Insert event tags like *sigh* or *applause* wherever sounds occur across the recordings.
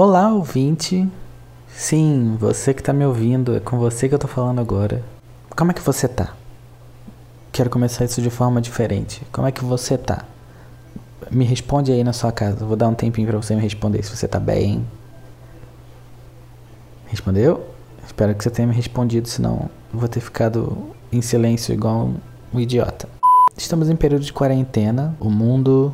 Olá, ouvinte. Sim, você que tá me ouvindo, é com você que eu tô falando agora. Como é que você tá? Quero começar isso de forma diferente. Como é que você tá? Me responde aí na sua casa. Vou dar um tempinho pra você me responder se você tá bem. Respondeu? Espero que você tenha me respondido, senão vou ter ficado em silêncio igual um idiota. Estamos em período de quarentena. O mundo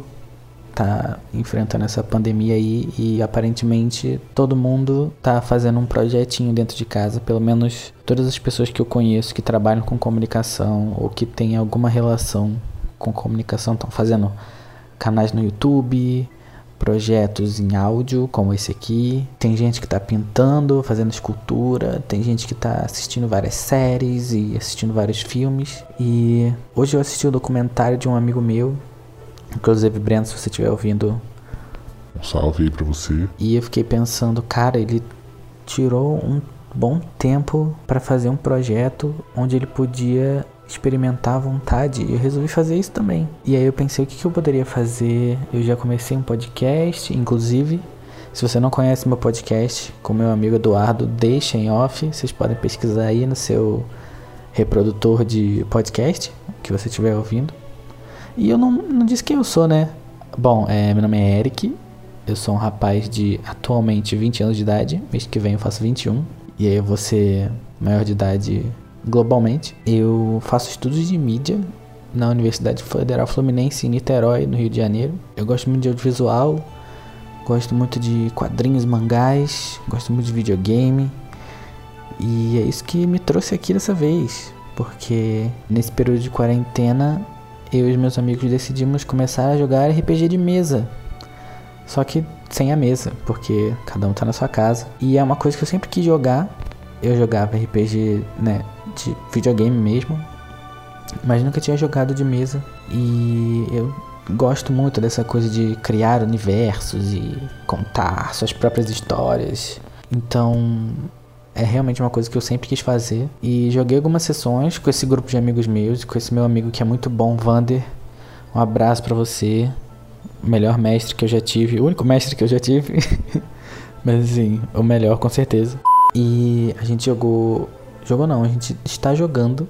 tá enfrentando essa pandemia aí e aparentemente todo mundo tá fazendo um projetinho dentro de casa, pelo menos todas as pessoas que eu conheço que trabalham com comunicação ou que têm alguma relação com comunicação estão fazendo canais no YouTube, projetos em áudio, como esse aqui. Tem gente que está pintando, fazendo escultura, tem gente que está assistindo várias séries e assistindo vários filmes. E hoje eu assisti o um documentário de um amigo meu Inclusive, Breno, se você estiver ouvindo. Um salve aí pra você. E eu fiquei pensando, cara, ele tirou um bom tempo para fazer um projeto onde ele podia experimentar à vontade. E eu resolvi fazer isso também. E aí eu pensei, o que, que eu poderia fazer? Eu já comecei um podcast, inclusive. Se você não conhece meu podcast, com meu amigo Eduardo, deixa em off. Vocês podem pesquisar aí no seu reprodutor de podcast que você estiver ouvindo. E eu não, não disse quem eu sou, né? Bom, é, meu nome é Eric. Eu sou um rapaz de atualmente 20 anos de idade. Mês que vem eu faço 21. E aí eu vou ser maior de idade globalmente. Eu faço estudos de mídia na Universidade Federal Fluminense em Niterói, no Rio de Janeiro. Eu gosto muito de audiovisual, gosto muito de quadrinhos, mangás, gosto muito de videogame. E é isso que me trouxe aqui dessa vez, porque nesse período de quarentena eu e meus amigos decidimos começar a jogar RPG de mesa. Só que sem a mesa, porque cada um tá na sua casa. E é uma coisa que eu sempre quis jogar. Eu jogava RPG, né, de videogame mesmo, mas nunca tinha jogado de mesa. E eu gosto muito dessa coisa de criar universos e contar suas próprias histórias. Então, é realmente uma coisa que eu sempre quis fazer. E joguei algumas sessões com esse grupo de amigos meus, com esse meu amigo que é muito bom, Vander. Um abraço para você. O melhor mestre que eu já tive, o único mestre que eu já tive. *laughs* Mas assim, o melhor com certeza. E a gente jogou. Jogou não, a gente está jogando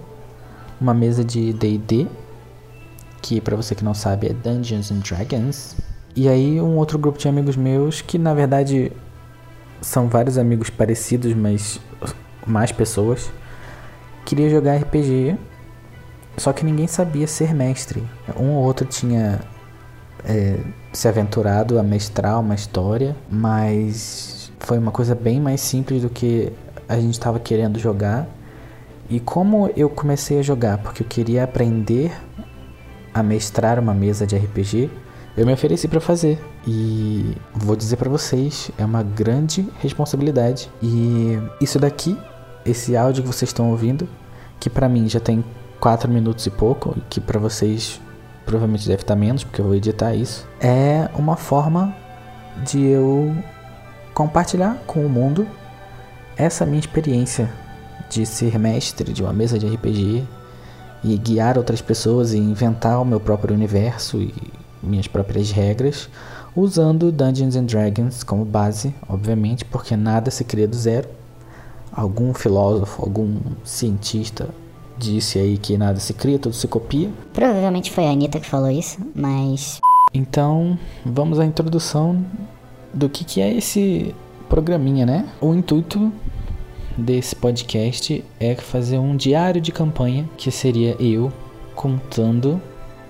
uma mesa de DD. Que para você que não sabe é Dungeons and Dragons. E aí um outro grupo de amigos meus que na verdade são vários amigos parecidos, mas mais pessoas. Queria jogar RPG, só que ninguém sabia ser mestre. Um ou outro tinha é, se aventurado a mestrar uma história, mas foi uma coisa bem mais simples do que a gente estava querendo jogar. E como eu comecei a jogar porque eu queria aprender a mestrar uma mesa de RPG, eu me ofereci para fazer. E vou dizer para vocês, é uma grande responsabilidade. E isso daqui, esse áudio que vocês estão ouvindo, que para mim já tem 4 minutos e pouco, que para vocês provavelmente deve estar menos, porque eu vou editar isso, é uma forma de eu compartilhar com o mundo essa minha experiência de ser mestre de uma mesa de RPG e guiar outras pessoas e inventar o meu próprio universo e minhas próprias regras, usando Dungeons and Dragons como base, obviamente, porque nada se cria do zero. Algum filósofo, algum cientista disse aí que nada se cria, tudo se copia. Provavelmente foi a Anitta que falou isso, mas. Então, vamos à introdução do que, que é esse programinha, né? O intuito desse podcast é fazer um diário de campanha, que seria eu contando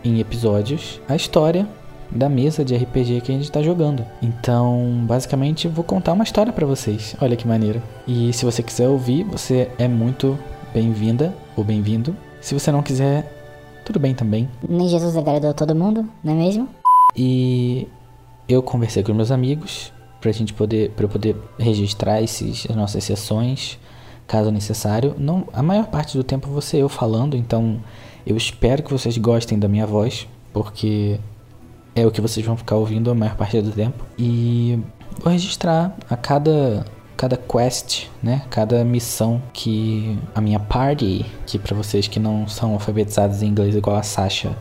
em episódios a história da mesa de RPG que a gente está jogando. Então, basicamente, vou contar uma história para vocês. Olha que maneiro. E se você quiser ouvir, você é muito bem-vinda ou bem-vindo. Se você não quiser, tudo bem também. Nem Jesus agradou todo mundo, não é mesmo? E eu conversei com meus amigos pra gente poder para eu poder registrar esses as nossas sessões, caso necessário. Não, a maior parte do tempo você eu falando, então eu espero que vocês gostem da minha voz, porque é o que vocês vão ficar ouvindo a maior parte do tempo. E vou registrar a cada cada quest, né? Cada missão que a minha party, que para vocês que não são alfabetizados em inglês igual a Sasha,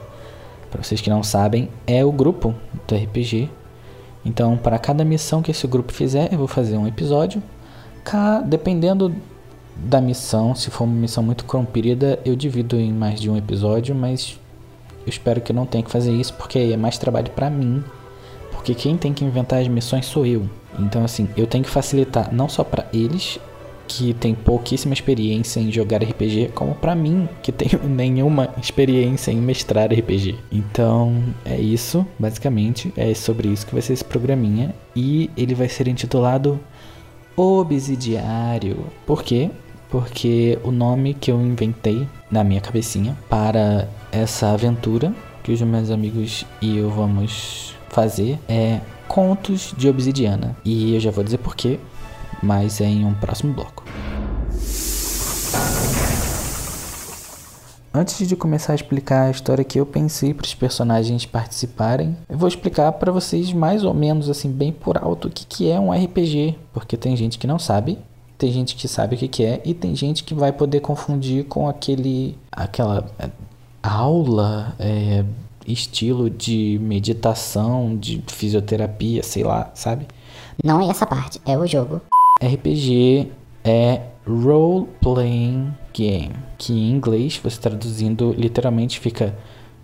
para vocês que não sabem, é o grupo do RPG Então, para cada missão que esse grupo fizer, eu vou fazer um episódio. Dependendo da missão, se for uma missão muito comprida, eu divido em mais de um episódio, mas eu espero que não tenha que fazer isso, porque é mais trabalho para mim. Porque quem tem que inventar as missões sou eu. Então, assim, eu tenho que facilitar não só para eles, que tem pouquíssima experiência em jogar RPG, como para mim, que tenho *laughs* nenhuma experiência em mestrar RPG. Então, é isso, basicamente, é sobre isso que vai ser esse programinha e ele vai ser intitulado Obsidiário. Por quê? Porque o nome que eu inventei na minha cabecinha para essa aventura que os meus amigos e eu vamos fazer é Contos de Obsidiana. E eu já vou dizer por quê, mas é em um próximo bloco. Antes de começar a explicar a história que eu pensei para os personagens participarem, eu vou explicar para vocês mais ou menos assim bem por alto o que, que é um RPG, porque tem gente que não sabe, tem gente que sabe o que, que é e tem gente que vai poder confundir com aquele aquela aula é, estilo de meditação, de fisioterapia, sei lá, sabe? Não é essa parte, é o jogo. RPG é Role Playing Game, que em inglês, você traduzindo, literalmente fica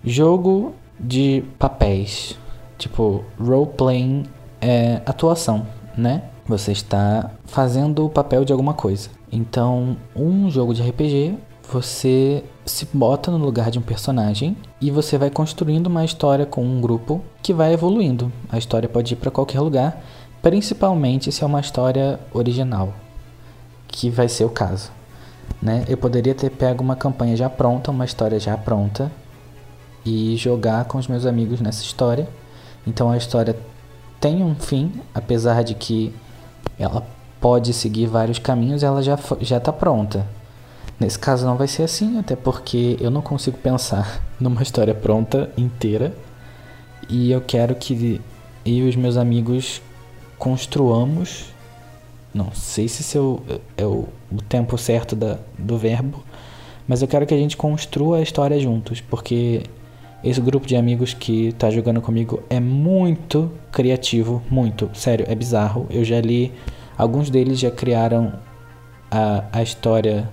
jogo de papéis. Tipo, role playing é atuação, né? Você está fazendo o papel de alguma coisa. Então, um jogo de RPG, você se bota no lugar de um personagem e você vai construindo uma história com um grupo que vai evoluindo. A história pode ir para qualquer lugar, principalmente se é uma história original, que vai ser o caso. Né? Eu poderia ter pego uma campanha já pronta, uma história já pronta e jogar com os meus amigos nessa história. Então a história tem um fim, apesar de que ela pode seguir vários caminhos, ela já já está pronta. Nesse caso não vai ser assim, até porque eu não consigo pensar *laughs* numa história pronta inteira e eu quero que eu e os meus amigos construamos não sei se esse é o, é o, o tempo certo da, do verbo, mas eu quero que a gente construa a história juntos, porque esse grupo de amigos que tá jogando comigo é muito criativo, muito, sério, é bizarro. Eu já li, alguns deles já criaram a, a história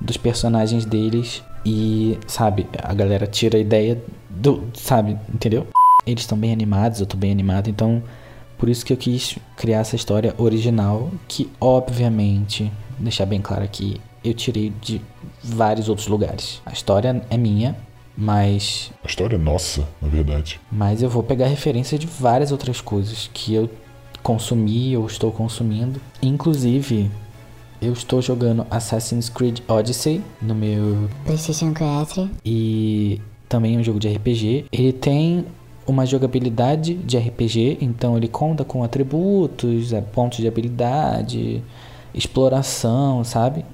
dos personagens deles e, sabe, a galera tira a ideia do, sabe, entendeu? Eles estão bem animados, eu tô bem animado, então por isso que eu quis criar essa história original, que obviamente, deixar bem claro aqui, eu tirei de vários outros lugares. A história é minha, mas A história é nossa, na verdade. mas eu vou pegar referência de várias outras coisas que eu consumi ou estou consumindo. Inclusive, eu estou jogando Assassin's Creed Odyssey no meu PlayStation 4. e também é um jogo de RPG. Ele tem uma jogabilidade de RPG, então ele conta com atributos, é, pontos de habilidade, exploração, sabe?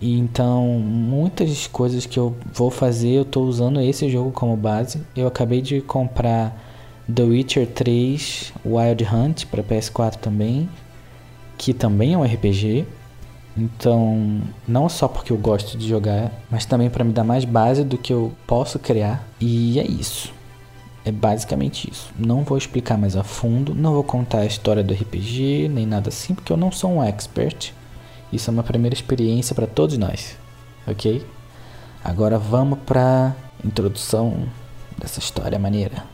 E então muitas coisas que eu vou fazer, eu tô usando esse jogo como base. Eu acabei de comprar The Witcher 3 Wild Hunt para PS4 também, que também é um RPG. Então, não só porque eu gosto de jogar, mas também para me dar mais base do que eu posso criar. E é isso. É basicamente isso. Não vou explicar mais a fundo, não vou contar a história do RPG, nem nada assim, porque eu não sou um expert. Isso é uma primeira experiência para todos nós, ok? Agora vamos para introdução dessa história maneira.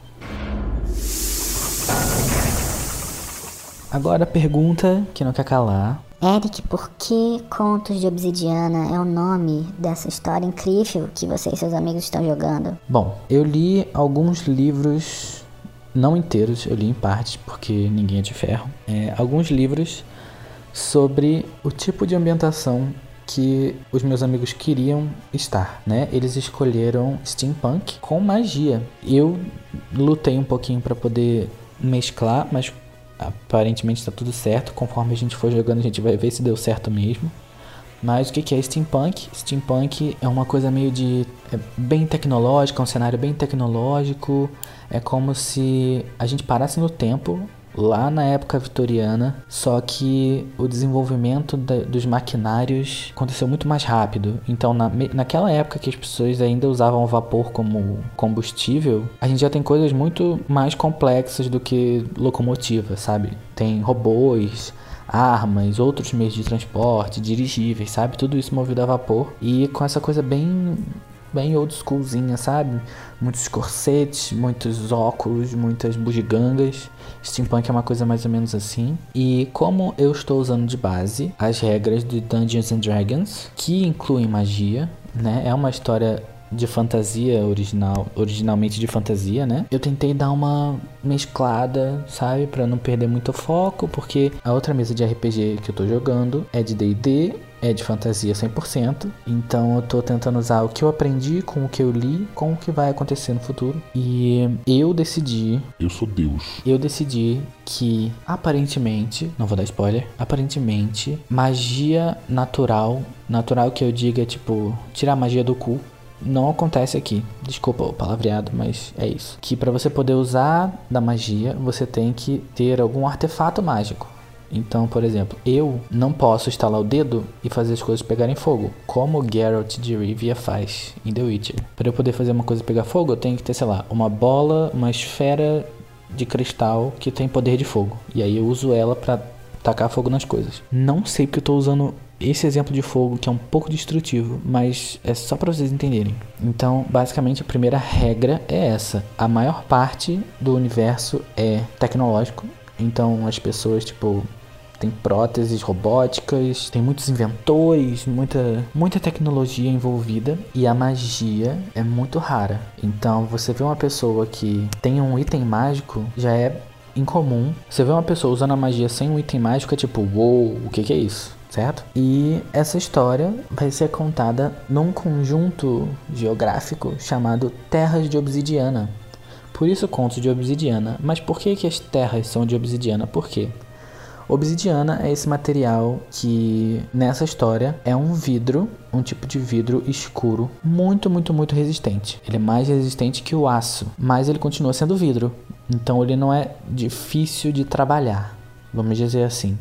Agora a pergunta que não quer calar. Eric, por que Contos de Obsidiana é o nome dessa história incrível que você e seus amigos estão jogando? Bom, eu li alguns livros, não inteiros, eu li em partes, porque ninguém é de ferro. É, alguns livros sobre o tipo de ambientação que os meus amigos queriam estar, né? Eles escolheram steampunk com magia. Eu lutei um pouquinho para poder mesclar, mas aparentemente está tudo certo. Conforme a gente for jogando, a gente vai ver se deu certo mesmo. Mas o que é steampunk? Steampunk é uma coisa meio de é bem tecnológica, um cenário bem tecnológico. É como se a gente parasse no tempo lá na época vitoriana, só que o desenvolvimento da, dos maquinários aconteceu muito mais rápido. Então, na, naquela época que as pessoas ainda usavam vapor como combustível, a gente já tem coisas muito mais complexas do que locomotiva, sabe? Tem robôs, armas, outros meios de transporte, dirigíveis, sabe? Tudo isso movido a vapor e com essa coisa bem bem old schoolzinha, sabe? Muitos corsetes, muitos óculos, muitas bugigangas. Steampunk é uma coisa mais ou menos assim. E como eu estou usando de base as regras de Dungeons and Dragons, que incluem magia, né? É uma história de fantasia original, originalmente de fantasia, né? Eu tentei dar uma mesclada, sabe, para não perder muito foco, porque a outra mesa de RPG que eu tô jogando é de D&D, é de fantasia 100%, então eu tô tentando usar o que eu aprendi com o que eu li, com o que vai acontecer no futuro. E eu decidi, Eu sou Deus. eu decidi que aparentemente, não vou dar spoiler, aparentemente magia natural, natural que eu diga tipo tirar a magia do cu, não acontece aqui. Desculpa o palavreado, mas é isso. Que para você poder usar da magia, você tem que ter algum artefato mágico. Então, por exemplo, eu não posso estalar o dedo e fazer as coisas pegarem fogo, como Geralt de Rivia faz em The Witcher. Para eu poder fazer uma coisa pegar fogo, eu tenho que ter, sei lá, uma bola, uma esfera de cristal que tem poder de fogo. E aí eu uso ela para tacar fogo nas coisas. Não sei porque eu tô usando esse exemplo de fogo que é um pouco destrutivo, mas é só para vocês entenderem. Então, basicamente a primeira regra é essa: a maior parte do universo é tecnológico. Então, as pessoas tipo tem próteses robóticas, tem muitos inventores, muita, muita tecnologia envolvida e a magia é muito rara. Então você vê uma pessoa que tem um item mágico, já é incomum. Você vê uma pessoa usando a magia sem um item mágico, é tipo, uou, wow, o que, que é isso? Certo? E essa história vai ser contada num conjunto geográfico chamado Terras de Obsidiana. Por isso contos de obsidiana. Mas por que, que as terras são de obsidiana? Por quê? Obsidiana é esse material que nessa história é um vidro, um tipo de vidro escuro, muito, muito, muito resistente. Ele é mais resistente que o aço, mas ele continua sendo vidro. Então ele não é difícil de trabalhar, vamos dizer assim.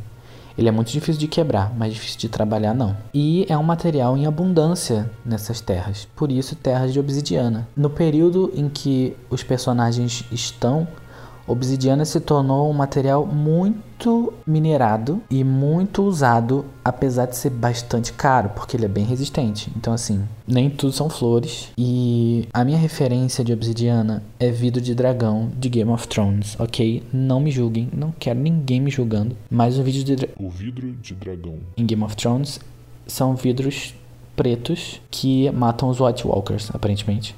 Ele é muito difícil de quebrar, mas difícil de trabalhar não. E é um material em abundância nessas terras, por isso terras de obsidiana. No período em que os personagens estão Obsidiana se tornou um material muito minerado e muito usado, apesar de ser bastante caro, porque ele é bem resistente. Então, assim, nem tudo são flores. E a minha referência de obsidiana é vidro de dragão de Game of Thrones, ok? Não me julguem, não quero ninguém me julgando. Mas o vidro de dra... O vidro de dragão. em Game of Thrones são vidros pretos que matam os White Walkers, aparentemente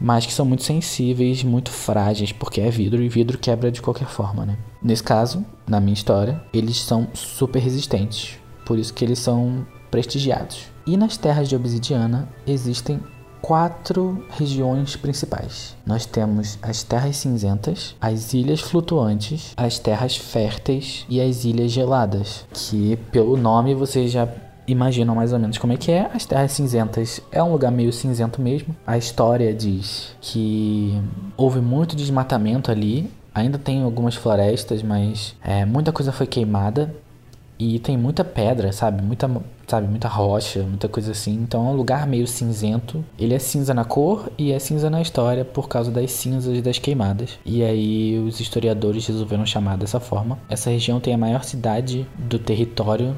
mas que são muito sensíveis, muito frágeis, porque é vidro e vidro quebra de qualquer forma, né? Nesse caso, na minha história, eles são super resistentes, por isso que eles são prestigiados. E nas terras de obsidiana existem quatro regiões principais. Nós temos as terras cinzentas, as ilhas flutuantes, as terras férteis e as ilhas geladas, que pelo nome você já imaginam mais ou menos como é que é. As Terras Cinzentas é um lugar meio cinzento mesmo. A história diz que houve muito desmatamento ali. Ainda tem algumas florestas, mas é, muita coisa foi queimada. E tem muita pedra, sabe? Muita, sabe? Muita rocha, muita coisa assim. Então é um lugar meio cinzento. Ele é cinza na cor e é cinza na história por causa das cinzas das queimadas. E aí os historiadores resolveram chamar dessa forma. Essa região tem a maior cidade do território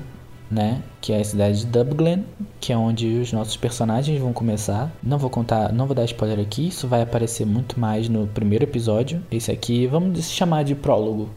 né? Que é a cidade de Dublin, que é onde os nossos personagens vão começar. Não vou contar, não vou dar spoiler aqui, isso vai aparecer muito mais no primeiro episódio. Esse aqui, vamos chamar de prólogo.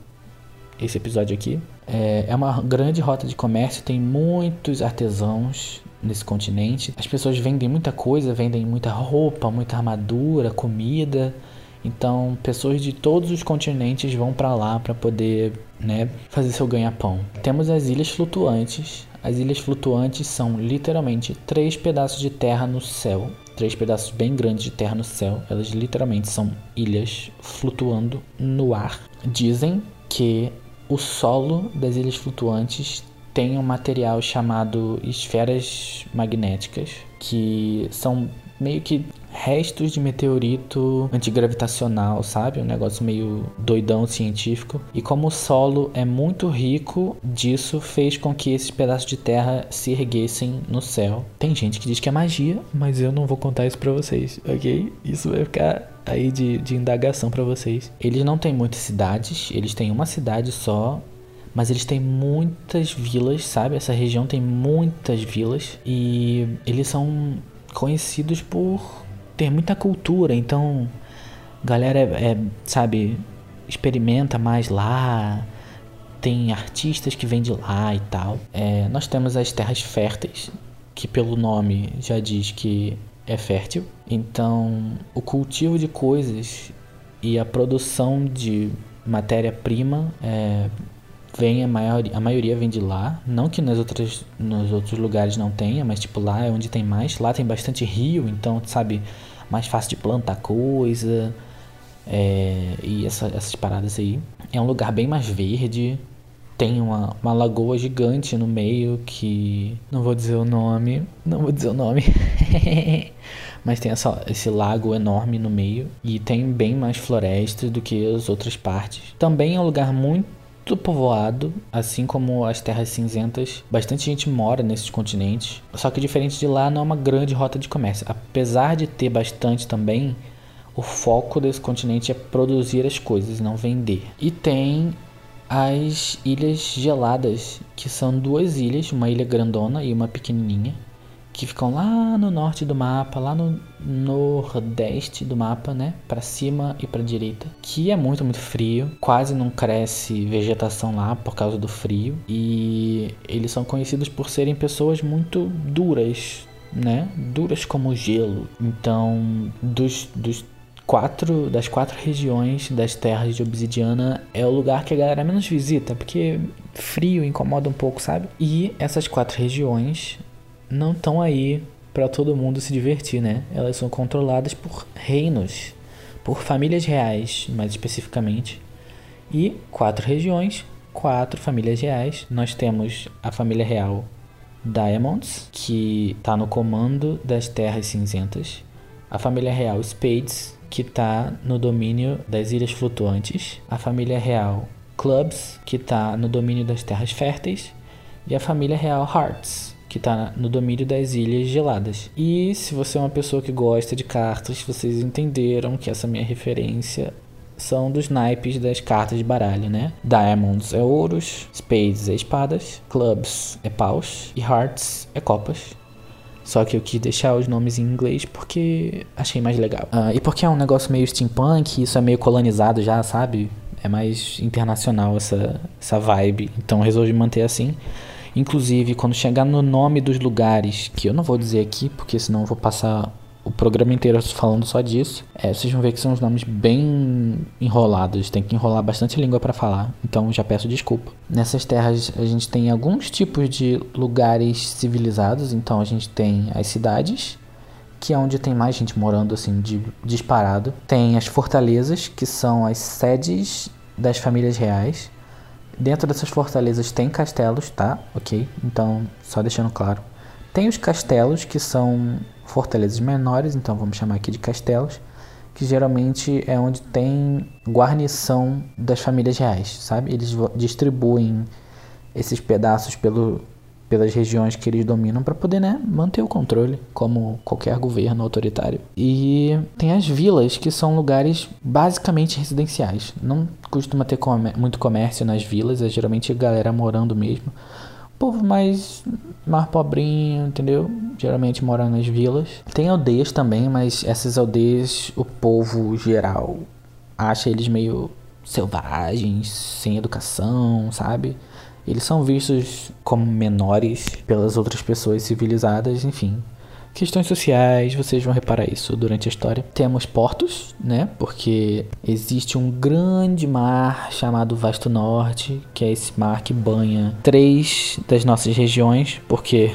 Esse episódio aqui é, é uma grande rota de comércio, tem muitos artesãos nesse continente. As pessoas vendem muita coisa, vendem muita roupa, muita armadura, comida. Então, pessoas de todos os continentes vão para lá para poder, né, fazer seu ganha-pão. Temos as ilhas flutuantes. As ilhas flutuantes são literalmente três pedaços de terra no céu, três pedaços bem grandes de terra no céu. Elas literalmente são ilhas flutuando no ar. Dizem que o solo das ilhas flutuantes tem um material chamado esferas magnéticas, que são meio que restos de meteorito antigravitacional, sabe? Um negócio meio doidão científico. E como o solo é muito rico, disso fez com que esses pedaços de terra se erguessem no céu. Tem gente que diz que é magia, mas eu não vou contar isso pra vocês, ok? Isso vai ficar aí de, de indagação para vocês. Eles não têm muitas cidades, eles têm uma cidade só, mas eles têm muitas vilas, sabe? Essa região tem muitas vilas e eles são conhecidos por ter muita cultura, então galera é, é sabe, experimenta mais lá, tem artistas que vêm de lá e tal. É, nós temos as terras férteis, que pelo nome já diz que é fértil. Então, o cultivo de coisas e a produção de matéria-prima é, vem a, maior, a maioria vem de lá. Não que nas outras, nos outros lugares não tenha, mas tipo lá é onde tem mais. Lá tem bastante rio, então sabe, mais fácil de plantar coisa é, e essa, essas paradas aí. É um lugar bem mais verde. Tem uma, uma lagoa gigante no meio que. Não vou dizer o nome. Não vou dizer o nome. *laughs* mas tem essa, esse lago enorme no meio e tem bem mais florestas do que as outras partes. Também é um lugar muito povoado, assim como as terras cinzentas. Bastante gente mora nesses continentes. Só que diferente de lá, não é uma grande rota de comércio. Apesar de ter bastante também, o foco desse continente é produzir as coisas, não vender. E tem as ilhas geladas, que são duas ilhas, uma ilha grandona e uma pequenininha, que ficam lá no norte do mapa, lá no nordeste do mapa, né, para cima e para direita, que é muito muito frio, quase não cresce vegetação lá por causa do frio. E eles são conhecidos por serem pessoas muito duras, né, duras como gelo. Então, dos, dos quatro das quatro regiões das terras de obsidiana é o lugar que a galera menos visita, porque frio incomoda um pouco, sabe? E essas quatro regiões não estão aí para todo mundo se divertir, né? Elas são controladas por reinos, por famílias reais, mais especificamente. E quatro regiões, quatro famílias reais. Nós temos a família real Diamonds, que está no comando das Terras Cinzentas. A família real Spades, que está no domínio das Ilhas Flutuantes. A família real Clubs, que está no domínio das Terras Férteis. E a família real Hearts, que está no domínio das ilhas geladas. E se você é uma pessoa que gosta de cartas, vocês entenderam que essa minha referência são dos naipes das cartas de baralho, né? Diamonds é ouros, Spades é espadas, Clubs é paus e Hearts é copas. Só que eu quis deixar os nomes em inglês porque achei mais legal. Uh, e porque é um negócio meio steampunk, isso é meio colonizado já, sabe? É mais internacional essa, essa vibe. Então resolvi manter assim. Inclusive, quando chegar no nome dos lugares, que eu não vou dizer aqui, porque senão eu vou passar o programa inteiro falando só disso, é, vocês vão ver que são os nomes bem enrolados, tem que enrolar bastante língua para falar, então já peço desculpa. Nessas terras a gente tem alguns tipos de lugares civilizados, então a gente tem as cidades, que é onde tem mais gente morando assim de disparado. Tem as fortalezas, que são as sedes das famílias reais. Dentro dessas fortalezas tem castelos, tá? Ok? Então, só deixando claro. Tem os castelos, que são fortalezas menores, então vamos chamar aqui de castelos, que geralmente é onde tem guarnição das famílias reais, sabe? Eles distribuem esses pedaços pelo, pelas regiões que eles dominam para poder né, manter o controle, como qualquer governo autoritário. E tem as vilas, que são lugares basicamente residenciais. Não costuma ter muito comércio nas vilas, é geralmente galera morando mesmo. Povo mais, mais pobrinho, entendeu? Geralmente mora nas vilas. Tem aldeias também, mas essas aldeias, o povo geral acha eles meio selvagens, sem educação, sabe? Eles são vistos como menores pelas outras pessoas civilizadas, enfim. Questões sociais, vocês vão reparar isso durante a história. Temos portos, né? Porque existe um grande mar chamado Vasto Norte, que é esse mar que banha três das nossas regiões, porque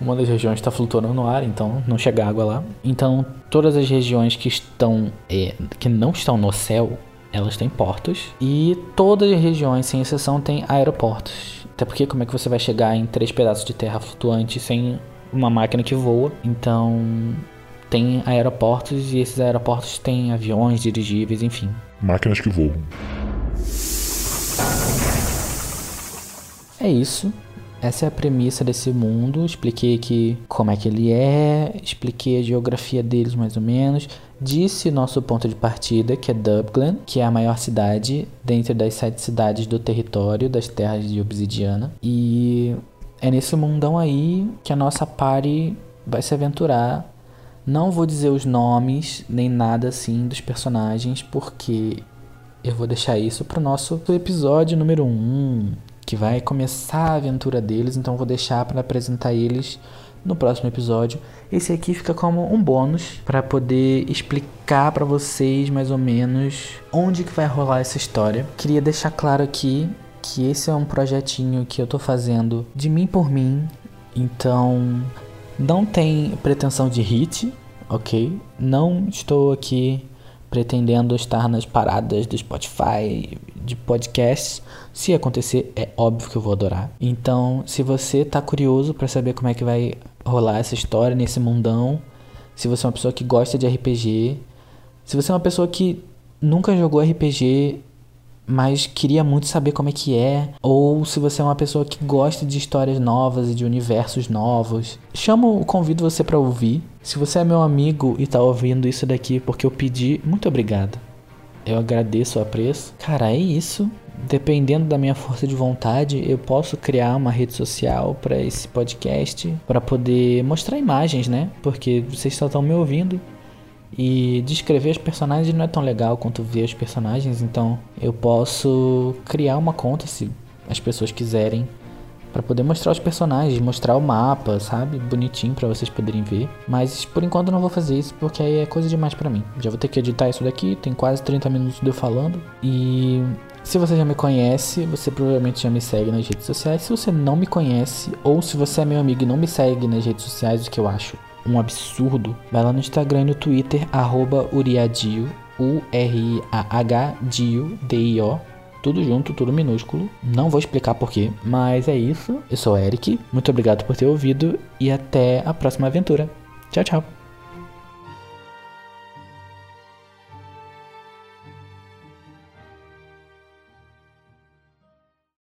uma das regiões está flutuando no ar, então não chega água lá. Então, todas as regiões que estão é, que não estão no céu elas têm portos e todas as regiões, sem exceção, têm aeroportos. Até porque como é que você vai chegar em três pedaços de terra flutuante sem uma máquina que voa? Então tem aeroportos e esses aeroportos têm aviões, dirigíveis, enfim. Máquinas que voam. É isso. Essa é a premissa desse mundo. Expliquei aqui como é que ele é, expliquei a geografia deles mais ou menos. Disse nosso ponto de partida, que é Dublin, que é a maior cidade dentre das sete cidades do território das terras de Obsidiana. E é nesse mundão aí que a nossa party vai se aventurar. Não vou dizer os nomes nem nada assim dos personagens, porque eu vou deixar isso pro nosso episódio número 1. Um que vai começar a aventura deles, então vou deixar para apresentar eles no próximo episódio. Esse aqui fica como um bônus para poder explicar para vocês mais ou menos onde que vai rolar essa história. Queria deixar claro aqui que esse é um projetinho que eu tô fazendo de mim por mim, então não tem pretensão de hit, ok? Não estou aqui pretendendo estar nas paradas do Spotify, de podcasts. Se acontecer, é óbvio que eu vou adorar. Então, se você tá curioso para saber como é que vai rolar essa história nesse mundão, se você é uma pessoa que gosta de RPG, se você é uma pessoa que nunca jogou RPG, mas queria muito saber como é que é, ou se você é uma pessoa que gosta de histórias novas e de universos novos, chamo, convido você para ouvir. Se você é meu amigo e tá ouvindo isso daqui porque eu pedi, muito obrigado. Eu agradeço o apreço. Cara, é isso. Dependendo da minha força de vontade, eu posso criar uma rede social para esse podcast, para poder mostrar imagens, né? Porque vocês só estão me ouvindo. E descrever os personagens não é tão legal quanto ver os personagens, então eu posso criar uma conta se as pessoas quiserem para poder mostrar os personagens, mostrar o mapa, sabe? Bonitinho para vocês poderem ver. Mas por enquanto não vou fazer isso porque aí é coisa demais para mim. Já vou ter que editar isso daqui, tem quase 30 minutos de eu falando. E se você já me conhece, você provavelmente já me segue nas redes sociais. Se você não me conhece ou se você é meu amigo e não me segue nas redes sociais, o que eu acho um absurdo, vai lá no Instagram e no Twitter, arroba Uriadio, U-R-I-A-H-Dio, D-I-O, tudo junto, tudo minúsculo. Não vou explicar porquê, mas é isso. Eu sou o Eric, muito obrigado por ter ouvido e até a próxima aventura. Tchau, tchau.